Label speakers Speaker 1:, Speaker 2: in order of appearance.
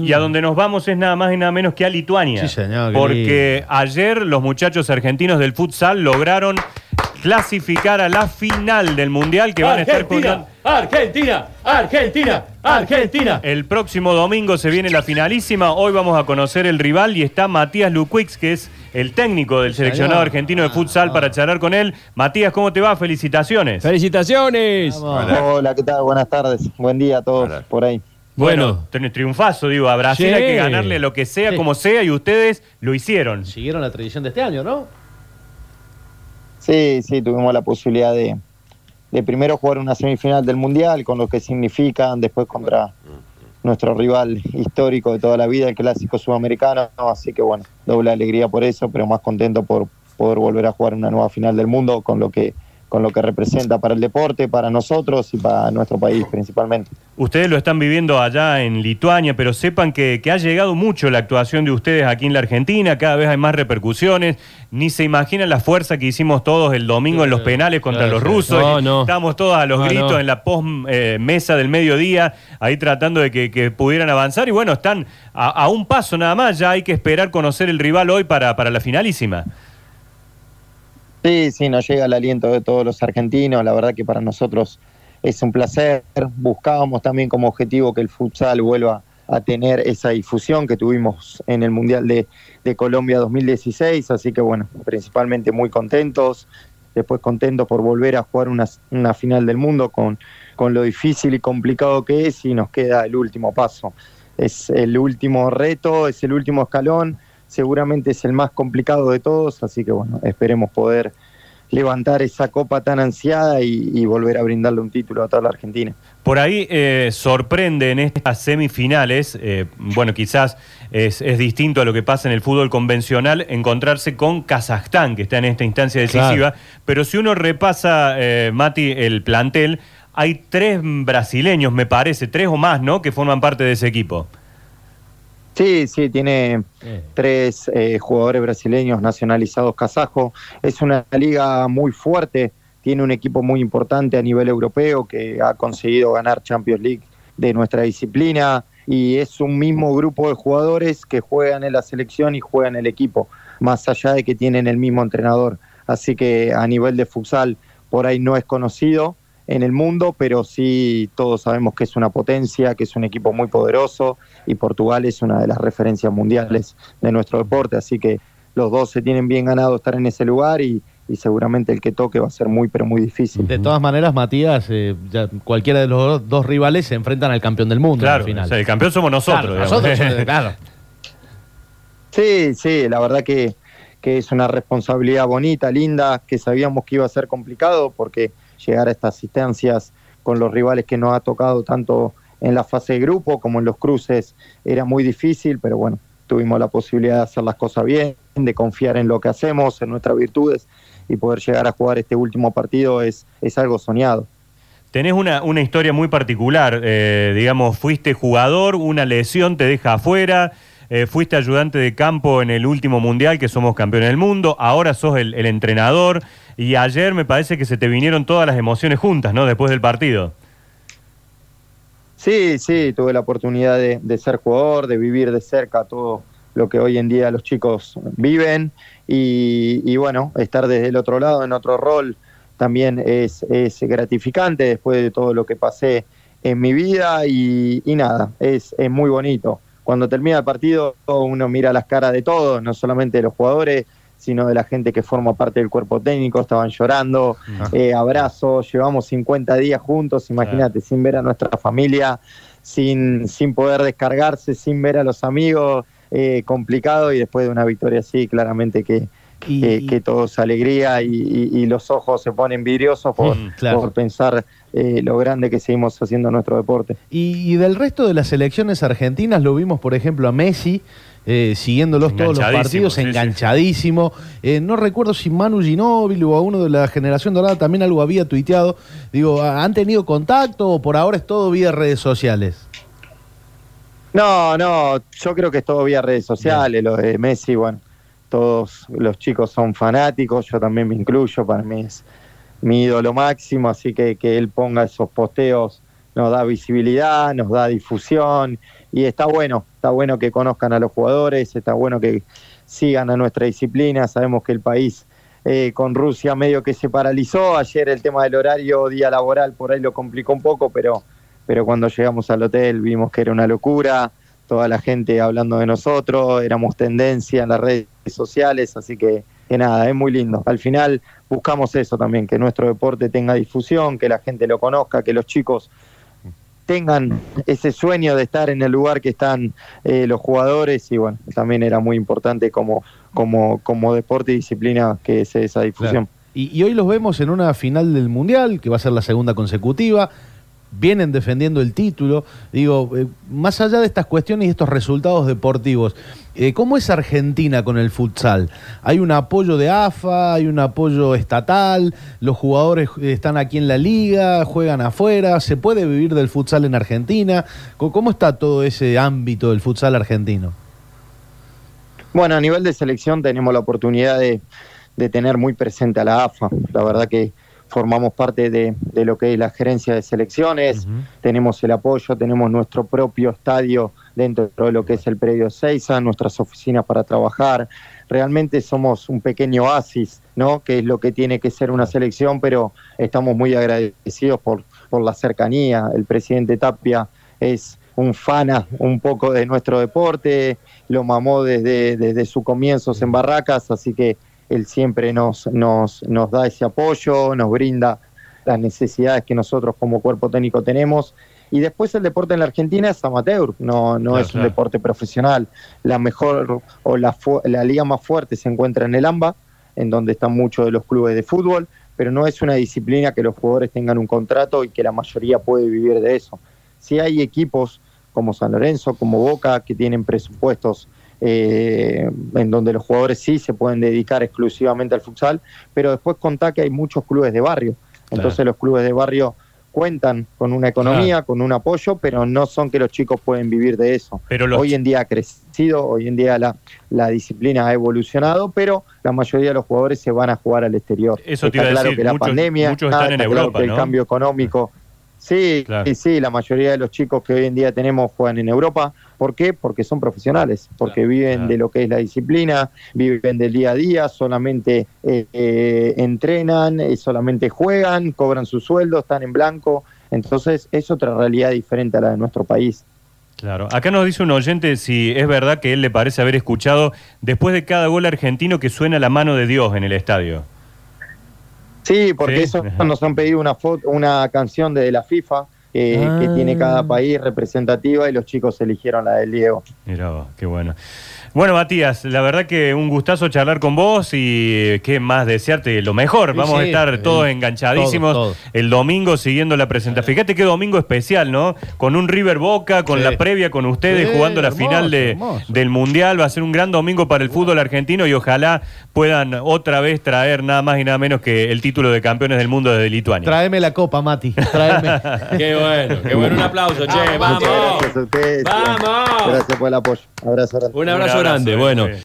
Speaker 1: Y a donde nos vamos es nada más y nada menos que a Lituania.
Speaker 2: Sí, señor,
Speaker 1: Porque ayer los muchachos argentinos del futsal lograron clasificar a la final del Mundial que van a estar jugando.
Speaker 2: Argentina, Argentina, Argentina.
Speaker 1: El próximo domingo se viene la finalísima. Hoy vamos a conocer el rival y está Matías Luquix, que es el técnico del seleccionado
Speaker 2: señor.
Speaker 1: argentino de futsal, para charlar con él. Matías, ¿cómo te va? Felicitaciones.
Speaker 3: ¡Felicitaciones!
Speaker 4: Hola, ¿qué tal? Buenas tardes. Buen día a todos por ahí.
Speaker 1: Bueno, ten- triunfazo, digo, a Brasil
Speaker 3: Sí.
Speaker 1: hay que ganarle a lo que sea,
Speaker 2: Sí.
Speaker 1: como sea, y ustedes lo hicieron.
Speaker 2: Siguieron la tradición de este año, ¿no?
Speaker 4: Sí, sí, tuvimos la posibilidad de, de primero jugar una semifinal del Mundial, con lo que significan, después contra nuestro rival histórico de toda la vida, el clásico sudamericano. Así que bueno, doble alegría por eso, pero más contento por poder volver a jugar una nueva final del mundo, con lo que con lo que representa para el deporte, para nosotros y para nuestro país principalmente.
Speaker 1: Ustedes lo están viviendo allá en Lituania, pero sepan que, que ha llegado mucho la actuación de ustedes aquí en la Argentina, cada vez hay más repercusiones, ni se imaginan la fuerza que hicimos todos el domingo en los penales contra los rusos.
Speaker 3: No, no.
Speaker 1: Estábamos todos a los
Speaker 3: No,
Speaker 1: gritos
Speaker 3: no.
Speaker 1: en la post eh, mesa del mediodía, ahí tratando de que, que pudieran avanzar y bueno, están a, a un paso nada más, ya hay que esperar conocer el rival hoy para, para la finalísima.
Speaker 4: Sí, sí, nos llega el aliento de todos los argentinos. La verdad que para nosotros es un placer. Buscábamos también como objetivo que el futsal vuelva a tener esa difusión que tuvimos en el Mundial de, de Colombia 2016. Así que bueno, principalmente muy contentos. Después contentos por volver a jugar una, una final del mundo con, con lo difícil y complicado que es y nos queda el último paso. Es el último reto, es el último escalón seguramente es el más complicado de todos, así que bueno, esperemos poder levantar esa copa tan ansiada y, y volver a brindarle un título a toda la Argentina.
Speaker 1: Por ahí eh, sorprende en estas semifinales, eh, bueno, quizás es, es distinto a lo que pasa en el fútbol convencional, encontrarse con Kazajstán, que está en esta instancia decisiva, pero si uno repasa, eh, Mati, el plantel, hay tres brasileños, me parece, tres o más, ¿no?, que forman parte de ese equipo.
Speaker 4: Sí, sí, tiene
Speaker 2: Eh.
Speaker 4: tres eh, jugadores brasileños nacionalizados kazajos. Es una liga muy fuerte, tiene un equipo muy importante a nivel europeo que ha conseguido ganar Champions League de nuestra disciplina y es un mismo grupo de jugadores que juegan en la selección y juegan en el equipo, más allá de que tienen el mismo entrenador. Así que a nivel de futsal por ahí no es conocido en el mundo, pero sí todos sabemos que es una potencia, que es un equipo muy poderoso y Portugal es una de las referencias mundiales de nuestro deporte, así que los dos se tienen bien ganado estar en ese lugar y, y seguramente el que toque va a ser muy, pero muy difícil.
Speaker 2: De todas maneras, Matías, eh, ya cualquiera de los dos- rivales se enfrentan al campeón del mundo
Speaker 1: Claro,
Speaker 2: al final.
Speaker 1: o sea, el campeón somos nosotros.
Speaker 2: Claro, nosotros, eh, claro.
Speaker 4: Sí, sí, la verdad que, que es una responsabilidad bonita, linda, que sabíamos que iba a ser complicado porque llegar a estas instancias con los rivales que nos ha tocado tanto en la fase de grupo como en los cruces era muy difícil, pero bueno, tuvimos la posibilidad de hacer las cosas bien, de confiar en lo que hacemos, en nuestras virtudes y poder llegar a jugar este último partido es, es algo soñado.
Speaker 1: Tenés una, una historia muy particular, eh, digamos, fuiste jugador, una lesión te deja afuera, eh, fuiste ayudante de campo en el último mundial que somos campeones del mundo, ahora sos el entrenador y ayer me parece que se te vinieron todas las emociones juntas, ¿no? Después del partido.
Speaker 4: Sí, sí, tuve la oportunidad de, ser jugador, de vivir de cerca todo lo que hoy en día los chicos viven y, bueno, estar desde el otro lado en otro rol también es, gratificante después de todo lo que pasé en mi vida y, y nada, es, es muy bonito. Cuando termina el partido uno mira las caras de todos, no solamente de los jugadores, sino de la gente que forma parte del cuerpo técnico, estaban llorando, eh, abrazos, llevamos 50 días juntos, imagínate, sin ver a nuestra familia, sin, sin poder descargarse, sin ver a los amigos, eh, complicado y después de una victoria así, claramente que,
Speaker 2: Y-
Speaker 4: que, que todo es alegría y, y- y los ojos se ponen vidriosos por,
Speaker 1: Mm,
Speaker 2: claro.
Speaker 4: por pensar eh, lo grande que seguimos haciendo nuestro deporte.
Speaker 2: Y, y del resto de las selecciones argentinas lo vimos, por ejemplo, a Messi. Eh, siguiéndolos todos los partidos,
Speaker 1: sí, sí.
Speaker 2: enganchadísimo. Eh, no recuerdo si Manu Ginóbili o a uno de la generación dorada también algo había tuiteado. Digo, ¿han tenido contacto o por ahora es todo vía redes sociales?
Speaker 4: No, no, yo creo que es todo vía redes sociales, lo de Messi, bueno, todos los chicos son fanáticos, yo también me incluyo, para mí es mi ídolo máximo, así que que él ponga esos posteos nos da visibilidad, nos da difusión y está bueno, está bueno que conozcan a los jugadores, está bueno que sigan a nuestra disciplina, sabemos que el país eh, con Rusia medio que se paralizó, ayer el tema del horario día laboral por ahí lo complicó un poco, pero, pero cuando llegamos al hotel vimos que era una locura, toda la gente hablando de nosotros, éramos tendencia en las redes sociales, así que, que nada, es muy lindo. Al final buscamos eso también, que nuestro deporte tenga difusión, que la gente lo conozca, que los chicos tengan ese sueño de estar en el lugar que están eh, los jugadores y bueno, también era muy importante como, como, como deporte y disciplina que es esa difusión.
Speaker 2: Y, y hoy los vemos en una final del Mundial, que va a ser la segunda consecutiva, vienen defendiendo el título. Digo, eh, más allá de estas cuestiones y estos resultados deportivos, eh, ¿cómo es Argentina con el futsal? ¿Hay un apoyo de AFA? ¿Hay un apoyo estatal? ¿Los jugadores están aquí en la liga? ¿Juegan afuera? ¿Se puede vivir del futsal en Argentina? ¿Cómo cómo está todo ese ámbito del futsal argentino?
Speaker 4: Bueno, a nivel de selección tenemos la oportunidad de, de tener muy presente a la AFA. La verdad que formamos parte de, de lo que es la gerencia de selecciones, tenemos el apoyo, tenemos nuestro propio estadio dentro de lo que es el predio Seiza, nuestras oficinas para trabajar. Realmente somos un pequeño oasis, ¿no? Que es lo que tiene que ser una selección, pero estamos muy agradecidos por, por la cercanía. El presidente Tapia es un fana un poco de nuestro deporte, lo mamó desde, desde sus comienzos en Barracas, así que él siempre nos, nos, nos da ese apoyo, nos brinda las necesidades que nosotros como cuerpo técnico tenemos. Y después el deporte en la Argentina es amateur, no, no
Speaker 1: Claro,
Speaker 4: es un
Speaker 1: claro.
Speaker 4: deporte profesional. La mejor o la, la liga más fuerte se encuentra en el AMBA, en donde están muchos de los clubes de fútbol, pero no es una disciplina que los jugadores tengan un contrato y que la mayoría puede vivir de eso. Si hay equipos como San Lorenzo, como Boca, que tienen presupuestos eh, en donde los jugadores sí se pueden dedicar exclusivamente al futsal, pero después contá que hay muchos clubes de barrio. Entonces los clubes de barrio cuentan con una economía, con un apoyo, pero no son que los chicos pueden vivir de eso.
Speaker 1: Pero los
Speaker 4: Hoy en día ha crecido, hoy en día la, la disciplina ha evolucionado, pero la mayoría de los jugadores se van a jugar al exterior.
Speaker 1: Eso te
Speaker 4: está
Speaker 1: iba a
Speaker 4: claro
Speaker 1: decir,
Speaker 4: que la
Speaker 1: muchos-
Speaker 4: pandemia,
Speaker 1: muchos están en
Speaker 4: está claro
Speaker 1: Europa,
Speaker 4: el cambio económico. Sí,
Speaker 1: Claro.
Speaker 4: sí, sí, la mayoría de los chicos que hoy en día tenemos juegan en Europa. ¿Por qué? Porque son profesionales, porque viven
Speaker 1: Claro.
Speaker 4: de lo que es la disciplina, viven del día a día, solamente eh, eh, entrenan, eh, solamente juegan, cobran su sueldo, están en blanco. Entonces es otra realidad diferente a la de nuestro país.
Speaker 1: Claro. Acá nos dice un oyente si es verdad que él le parece haber escuchado después de cada gol argentino que suena la mano de Dios en el estadio.
Speaker 4: Sí, porque
Speaker 1: Sí.
Speaker 4: eso nos han pedido una foto, una canción de la FIFA eh,
Speaker 2: Ah.
Speaker 4: que tiene cada país representativa y los chicos eligieron la del Diego.
Speaker 1: Mira vos, qué bueno. Bueno, Matías, la verdad que un gustazo charlar con vos y eh, qué más desearte lo mejor.
Speaker 2: Sí,
Speaker 1: Vamos a estar
Speaker 2: el-
Speaker 1: todos enganchadísimos
Speaker 2: todos, todos.
Speaker 1: el domingo siguiendo la presentación. Fíjate qué domingo especial, ¿no? Con un River Boca, con
Speaker 2: Sí.
Speaker 1: la previa con ustedes
Speaker 2: Sí,
Speaker 1: jugando la
Speaker 2: hermoso,
Speaker 1: final de-
Speaker 2: hermoso.
Speaker 1: del Mundial. Va a ser un gran domingo para el fútbol argentino y ojalá puedan otra vez traer nada más y nada menos que el título de campeones del mundo desde Lituania.
Speaker 2: Tráeme la copa, Mati. Tráeme.
Speaker 3: Qué bueno, qué bueno. Un aplauso, che.
Speaker 2: Vamos.
Speaker 4: Gracias a ustedes.
Speaker 3: Vamos.
Speaker 4: Gracias por el apoyo. Abrazo grande.
Speaker 3: Un abrazo
Speaker 1: Un abrazo,
Speaker 3: grande. Bueno.